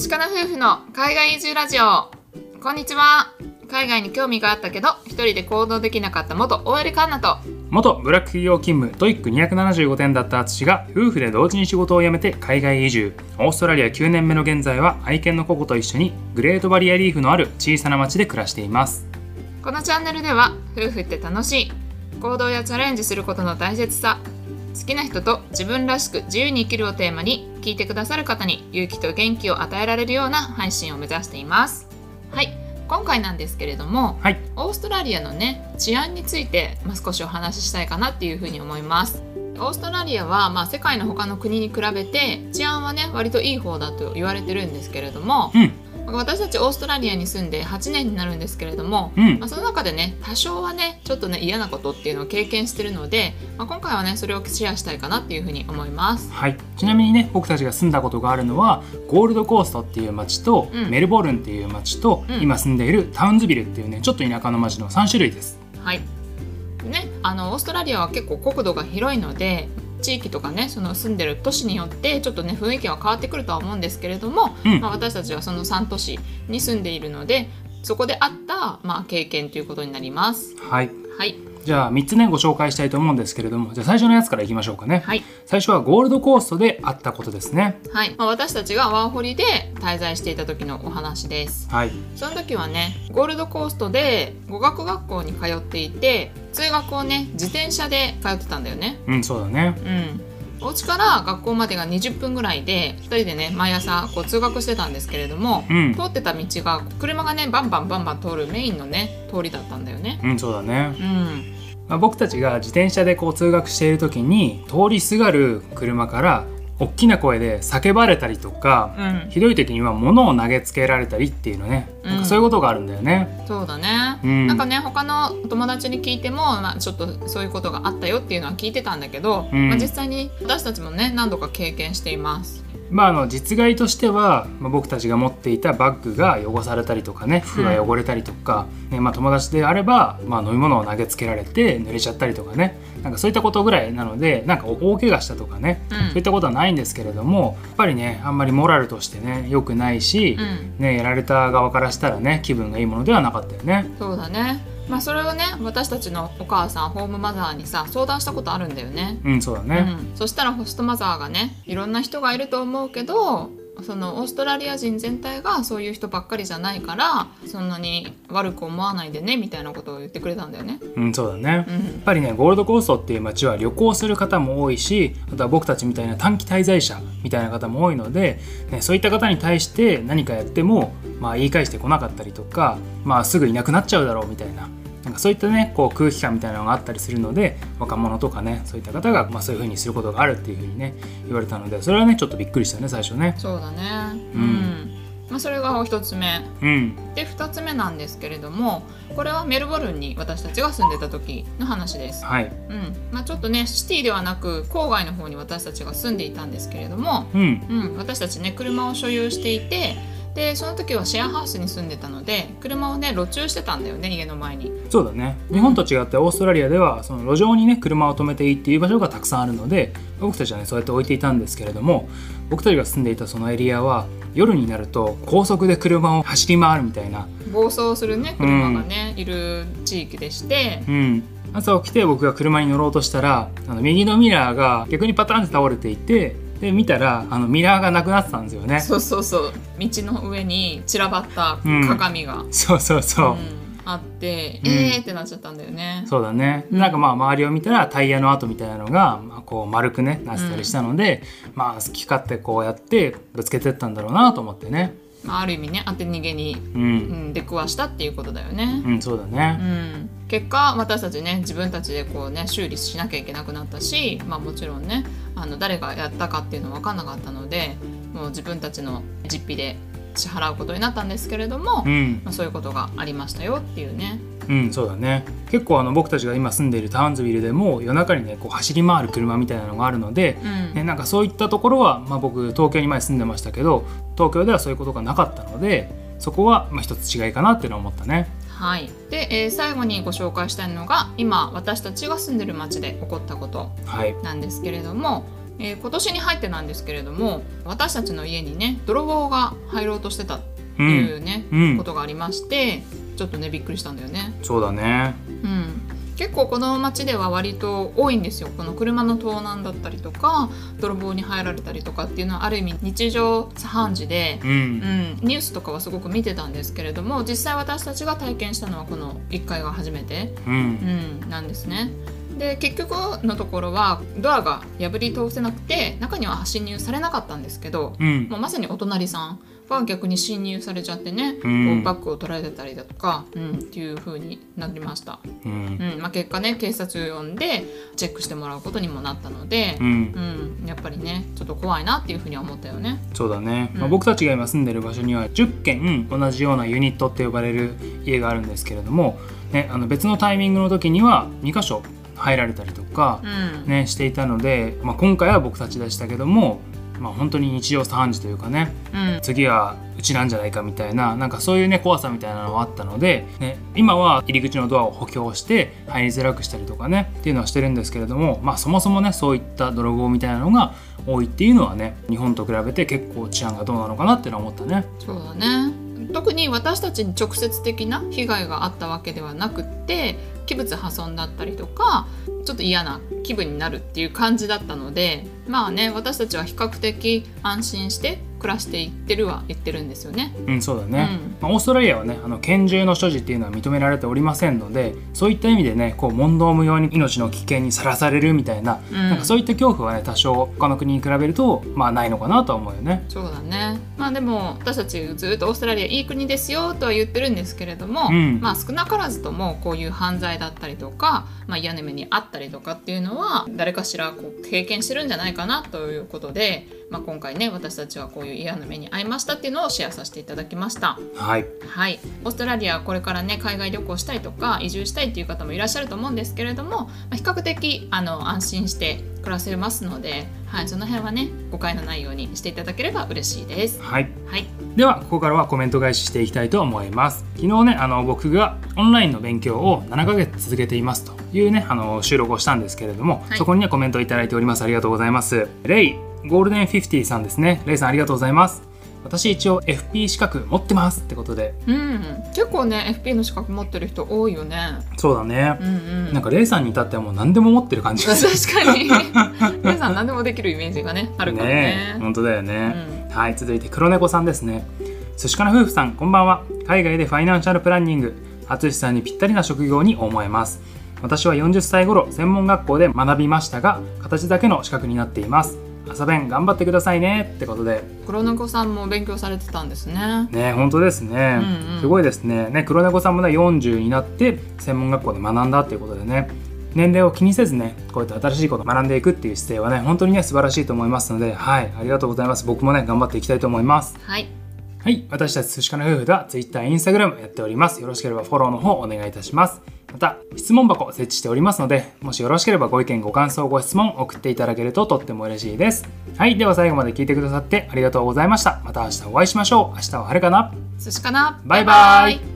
寿司かな夫婦の海外移住ラジオこんにちは海外に興味があったけど一人で行動できなかった元 OL カンナと元ブラック企業勤務 TOEIC 275点だった淳が夫婦で同時に仕事を辞めて海外移住オーストラリア9年目の現在は愛犬のココと一緒にグレートバリアリーフのある小さな町で暮らしていますこのチャンネルでは夫婦って楽しい行動やチャレンジすることの大切さ好きな人と自分らしく自由に生きるをテーマに聞いてくださる方に勇気と元気を与えられるような配信を目指しています。はい。今回なんですけれども、はい。オーストラリアのね治安について、まあ、少しお話ししたいかなっていうふうに思います。オーストラリアは、まあ、世界の他の国に比べて治安はね割といい方だと言われてるんですけれども、うん私たちオーストラリアに住んで8年になるんですけれども、うん。まあ、その中でね多少はねちょっとね嫌なことっていうのを経験してるので、まあ、今回はねそれをシェアしたいかなっていうふうに思います。はい、ちなみにね僕たちが住んだことがあるのはゴールドコーストっていう町と、うん。メルボルンっていう町と、うん。今住んでいるタウンズビルっていうねちょっと田舎の町の3種類です。はい。でねあのオーストラリアは結構国土が広いので地域とかねその住んでる都市によってちょっとね雰囲気は変わってくるとは思うんですけれども、うん。まあ、私たちはその3都市に住んでいるのでそこであった、まあ、経験ということになります。はい。はい、じゃあ3つねご紹介したいと思うんですけれどもじゃあ最初のやつからいきましょうかね、はい。最初はゴールドコーストであったことですね。はい。まあ、私たちがワーホリで滞在していた時のお話です。はい。その時はねゴールドコーストで語学学校に通っていて通学をね自転車で通ってたんだよね。うんそうだね。うん、お家から学校までが20分ぐらいで2人でね毎朝こう通学してたんですけれども、うん。通ってた道が車がねバンバンバンバン通るメインのね通りだったんだよね。うんそうだね。うん、まあ、僕たちが自転車でこう通学している時に通りすがる車から大きな声で叫ばれたりとか、うん、ひどい時には物を投げつけられたりっていうのね、うんなん。かそういうことがあるんだよね。そうだね、うん。なんかね他の友達に聞いても、まあ、ちょっとそういうことがあったよっていうのは聞いてたんだけど、うん。まあ、実際に私たちもね何度か経験しています。まあ、あの実害としては、まあ、僕たちが持っていたバッグが汚されたりとかね服が汚れたりとか、ねまあ、友達であれば、まあ、飲み物を投げつけられて濡れちゃったりとかねなんかそういったことぐらいなのでなんか大怪我したとかね、うんそういったことはないんですけれどもやっぱりねあんまりモラルとしてね良くないし、うんね、やられた側からしたらね気分がいいものではなかったよね。そうだね。まあそれをね私たちのお母さんホームマザーにさ相談したことあるんだよね。うんそうだね、うん、そしたらホストマザーがねいろんな人がいると思うけどそのオーストラリア人全体がそういう人ばっかりじゃないからそんなに悪く思わないでねみたいなことを言ってくれたんだよね。うん、そうだね。やっうんぱりねゴールドコーストっていう街は旅行する方も多いしあとは僕たちみたいな短期滞在者みたいな方も多いので、ね、そういった方に対して何かやっても、まあ、言い返してこなかったりとか、まあ、すぐいなくなっちゃうだろうみたいななんかそういったねこう空気感みたいなのがあったりするので若者とかねそういった方が、まあ、そういうふうにすることがあるっていうふうにね言われたのでそれはねちょっとびっくりしたね最初ね。そうだね。ううんん。まあそれが一つ目。うんで2つ目なんですけれどもこれはメルボルンに私たちが住んでた時の話です。はいうんまあ、ちょっとねシティではなく郊外の方に私たちが住んでいたんですけれども、うんうん、私たちね車を所有していてでその時はシェアハウスに住んでたので車をね路駐してたんだよね家の前に。そうだね。日本と違ってオーストラリアではその路上にね車を止めていいっていう場所がたくさんあるので僕たちはねそうやって置いていたんですけれども僕たちが住んでいたそのエリアは夜になると高速で車を走り回るみたいな、暴走するね車がね、いる地域でして。うん、朝起きて僕が車に乗ろうとしたらあの右のミラーが逆にパターンって倒れていてで見たらあのミラーがなくなってたんですよね。そうそうそう。道の上に散らばった鏡が、そうそうそう、うん。あって、うん。えーってなっちゃったんだよね。そうだね。なんかまあ周りを見たらタイヤの跡みたいなのが、まあ、こう丸くねなってたりしたので、まあ好き勝手こうやってぶつけてったんだろうなと思ってねまあ、ある意味ね当て逃げに、ううんん、出くわしたっていうことだよね。うんそうだうねん、結果私たちね自分たちでこうね修理しなきゃいけなくなったし、まあ、もちろんねあの誰がやったかっていうのは分かんなかったのでもう自分たちの実費で支払うことになったんですけれども、うんまあ、そういうことがありましたよっていうね。うん。そうだね。結構あの僕たちが今住んでいるタウンズビルでも夜中にねこう走り回る車みたいなのがあるので、うん。ね、なんかそういったところは、まあ、僕東京に前住んでましたけど東京ではそういうことがなかったのでそこはまあ一つ違いかなっていうのは思ったね。はい、で、えー最後にご紹介したいのが今私たちが住んでる町で起こったことはい、なんですけれどもえー今年に入ってなんですけれども私たちの家にね泥棒が入ろうとしてたっていうね、うん。ことがありましてちょっとねびっくりしたんだよね。そうだね。うん。結構この町では割と多いんですよ。この車の盗難だったりとか泥棒に入られたりとかっていうのはある意味日常茶飯事でう、うん。ん、ニュースとかはすごく見てたんですけれども実際私たちが体験したのはこの1回が初めて、ううんん、なんですね。で結局のところはドアが破り通せなくて中には侵入されなかったんですけど、うん。もうまさにお隣さんが逆に侵入されちゃってね、うん。バッグを取られてたりだとか、うん、っていう風になりました。うん。うんまあ、結果ね警察を呼んでチェックしてもらうことにもなったのでう、ん。うんやっぱりねちょっと怖いなっていうふうには思ったよね。そうだね、まあ、うん僕たちが今住んでる場所には10軒同じようなユニットって呼ばれる家があるんですけれども、ね、あの別のタイミングの時には2箇所入られたりとかう、ん。ね、していたので、まあ、今回は僕たちでしたけども、まあ、本当に日常茶飯事というかねうん次はうちなんじゃないかみたいななんかそういうね怖さみたいなのはあったので、ね、今は入り口のドアを補強して入りづらくしたりとかねっていうのはしてるんですけれども、まあ、そもそもねそういった泥棒みたいなのが多いっていうのはね日本と比べて結構治安がどうなのかなっていうのは思ったね。そうだね特に私たちに直接的な被害があったわけではなくって器物破損だったりとかちょっと嫌な気分になるっていう感じだったのでまあね私たちは比較的安心して暮らしていってるは言ってるんですよね。うん、そうだね、うん。まあ、オーストラリアはねあの拳銃の所持っていうのは認められておりませんのでそういった意味でねこう問答無用に命の危険にさらされるみたいな,、うん。なんかそういった恐怖はね多少他の国に比べるとまあないのかなとは思うよね。そうだね。まあでも私たちずっとオーストラリアいい国ですよとは言ってるんですけれども、うん。まあ少なからずともこういう犯罪だったりとか、まあ、嫌な目にあったりとかっていうのは誰かしらこう経験してるんじゃないかなということで、まあ、今回ね私たちはこういう嫌な目に遭いましたっていうのをシェアさせていただきました。はい、はい、オーストラリアこれからね海外旅行したいとか移住したいっていう方もいらっしゃると思うんですけれども、まあ、比較的あの安心して暮らせますので、はい、その辺はね誤解のないようにしていただければ嬉しいです。はい。はい、ではここからはコメント返ししていきたいと思います。昨日ねあの僕がオンラインの勉強を7ヶ月続けていますというねあの収録をしたんですけれども、はい。そこにねコメントをいただいております。ありがとうございます。レイゴールデン50さんですね。レイさんありがとうございます。私一応 FP 資格持ってますってことで。うん、結構ね FP の資格持ってる人多いよね。そうだね。う、んうん。なんかレイさんに至ってはもう何でも持ってる感じ。確かに。皆さん何でもできるイメージがねあるからね。ね本当だよね、うはい続いて黒猫さんですね。寿司かな夫婦さんこんばんは。海外でファイナンシャルプランニング。淳さんにぴったりな職業に思えます。私は40歳頃専門学校で学びましたが形だけの資格になっています朝弁頑張ってくださいねってことで黒猫さんも勉強されてたんですね。ね本当ですね、うんうんすごいですねね黒猫さんもね40になって専門学校で学んだっていうことでね年齢を気にせずねこうやって新しいことを学んでいくっていう姿勢はね本当にね素晴らしいと思いますのではいありがとうございます僕もね頑張っていきたいと思いますはい。はい、私たち寿司かな夫婦では Twitter、Instagram やっております。よろしければフォローの方お願いいたします。また、質問箱設置しておりますので、もしよろしければご意見、ご感想、ご質問送っていただけるととっても嬉しいです。はい、では最後まで聞いてくださってありがとうございました。また明日お会いしましょう。明日は晴れかな寿司かなバイバイ